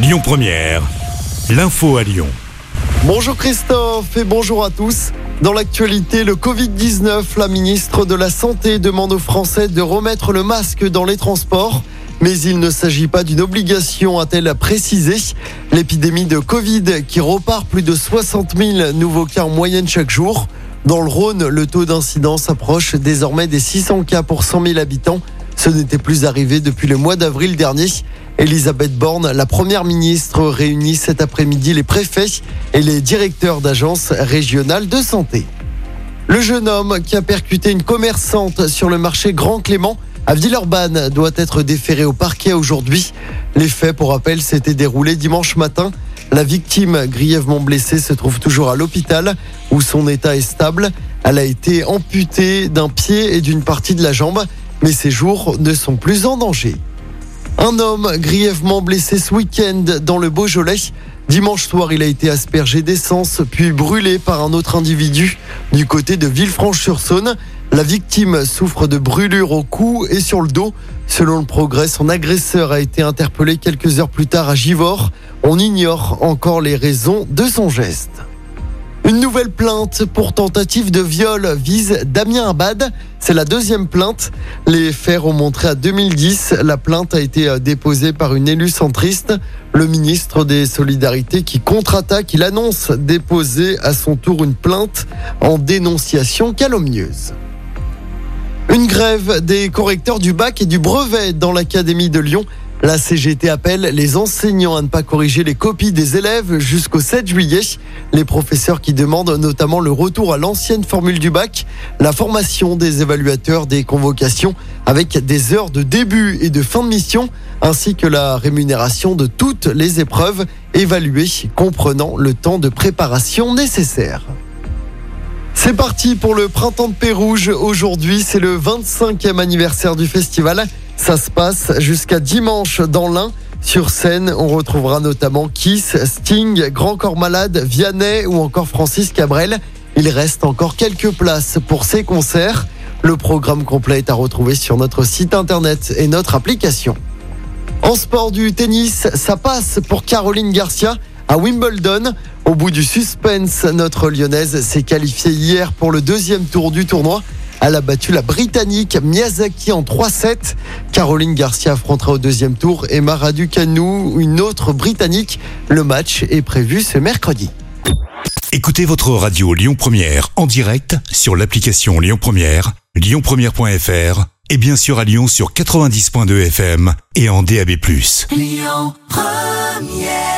Lyon Première, l'info à Lyon. Bonjour Christophe et bonjour à tous. Dans l'actualité, le Covid-19, la ministre de la Santé demande aux Français de remettre le masque dans les transports. Mais il ne s'agit pas d'une obligation, a-t-elle précisé. L'épidémie de Covid qui repart plus de 60 000 nouveaux cas en moyenne chaque jour. Dans le Rhône, le taux d'incidence approche désormais des 600 cas pour 100 000 habitants. Ce n'était plus arrivé depuis le mois d'avril dernier. Elisabeth Borne, la première ministre, réunit cet après-midi les préfets et les directeurs d'agences régionales de santé. Le jeune homme qui a percuté une commerçante sur le marché Grand Clément à Villeurbanne doit être déféré au parquet aujourd'hui. Les faits, pour rappel, s'étaient déroulés dimanche matin. La victime, grièvement blessée, se trouve toujours à l'hôpital où son état est stable. Elle a été amputée d'un pied et d'une partie de la jambe mais ses jours ne sont plus en danger. Un homme grièvement blessé ce week-end dans le Beaujolais. Dimanche soir, il a été aspergé d'essence puis brûlé par un autre individu du côté de Villefranche-sur-Saône. La victime souffre de brûlures au cou et sur le dos. Selon le progrès, son agresseur a été interpellé quelques heures plus tard à Givors. On ignore encore les raisons de son geste. Une nouvelle plainte pour tentative de viol vise Damien Abad. C'est la deuxième plainte. Les faits remontrés à 2010. La plainte a été euh, déposée par une élue centriste. Le ministre des Solidarités qui contre-attaque, il annonce déposer à son tour une plainte en dénonciation calomnieuse. Une grève des correcteurs du bac et du brevet dans l'Académie de Lyon. La CGT appelle les enseignants à ne pas corriger les copies des élèves jusqu'au 7 juillet. Les professeurs qui demandent notamment le retour à l'ancienne formule du bac, la formation des évaluateurs des convocations avec des heures de début et de fin de mission, ainsi que la rémunération de toutes les épreuves évaluées, comprenant le temps de préparation nécessaire. C'est parti pour le printemps de Pérouge. Aujourd'hui, c'est le 25e anniversaire du festival. Ça se passe jusqu'à dimanche dans l'Ain. Sur scène, on retrouvera notamment Kiss, Sting, Grand Corps Malade, Vianney ou encore Francis Cabrel. Il reste encore quelques places pour ces concerts. Le programme complet est à retrouver sur notre site internet et notre application. En sport du tennis, ça passe pour Caroline Garcia à Wimbledon. Au bout du suspense, notre lyonnaise s'est qualifiée hier pour le deuxième tour du tournoi. Elle a battu la Britannique Miyazaki en 3-7. Caroline Garcia affrontera au deuxième tour Emma Raducanu, une autre Britannique. Le match est prévu ce mercredi. Écoutez votre radio Lyon Première en direct sur l'application Lyon Première, lyonpremière.fr et bien sûr à Lyon sur 90.2 FM et en DAB+. Lyon Première